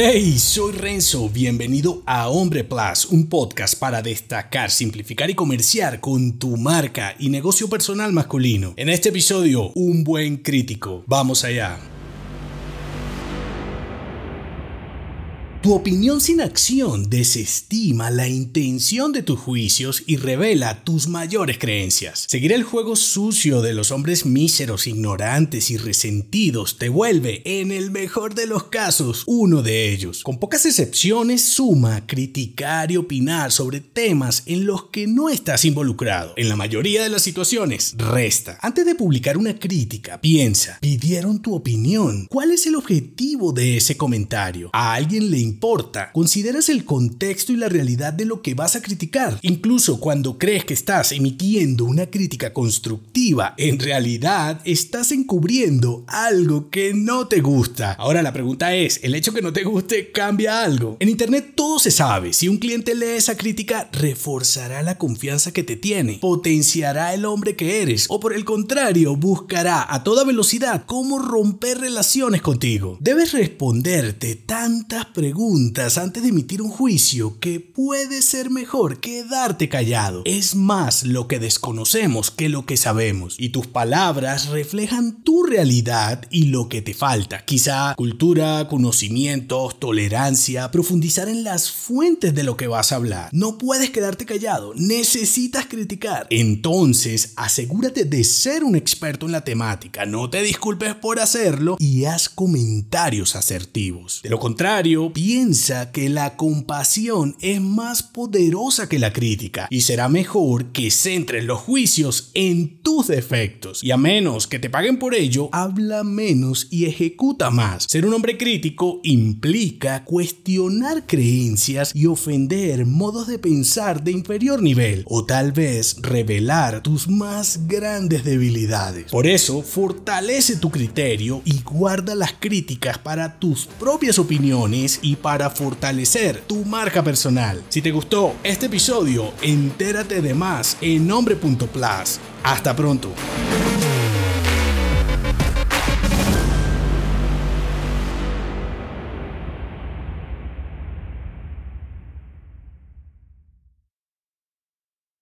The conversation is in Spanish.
Hey, soy Renzo, bienvenido a Hombre Plus, un podcast para destacar, simplificar y comerciar con tu marca y negocio personal masculino. En este episodio, un buen crítico. Vamos allá. Tu opinión sin acción desestima la intención de tus juicios y revela tus mayores creencias. Seguir el juego sucio de los hombres míseros, ignorantes y resentidos te vuelve, en el mejor de los casos, uno de ellos. Con pocas excepciones, suma criticar y opinar sobre temas en los que no estás involucrado. En la mayoría de las situaciones, resta. Antes de publicar una crítica, piensa, pidieron tu opinión. ¿Cuál es el objetivo de ese comentario? ¿A alguien le importa. Consideras el contexto y la realidad de lo que vas a criticar. Incluso cuando crees que estás emitiendo una crítica constructiva, en realidad estás encubriendo algo que no te gusta. Ahora la pregunta es, ¿el hecho que no te guste cambia algo? En Internet todo se sabe. Si un cliente lee esa crítica, reforzará la confianza que te tiene, potenciará el hombre que eres o por el contrario, buscará a toda velocidad cómo romper relaciones contigo. Debes responderte tantas preguntas antes de emitir un juicio que puede ser mejor quedarte callado. Es más lo que desconocemos que lo que sabemos. Y tus palabras reflejan tu realidad y lo que te falta. Quizá cultura, conocimientos, tolerancia, profundizar en las fuentes de lo que vas a hablar. No puedes quedarte callado, necesitas criticar. Entonces, asegúrate de ser un experto en la temática, no te disculpes por hacerlo y haz comentarios asertivos. De lo contrario, piensa que la compasión es más poderosa que la crítica y será mejor que centres los juicios en tus defectos. Y a menos que te paguen por ello, habla menos y ejecuta más. Ser un hombre crítico implica cuestionar creencias y ofender modos de pensar de inferior nivel o tal vez revelar tus más grandes debilidades. Por eso, fortalece tu criterio y guarda las críticas para tus propias opiniones y para fortalecer tu marca personal. Si te gustó este episodio, entérate de más en nombre.plus. Hasta pronto.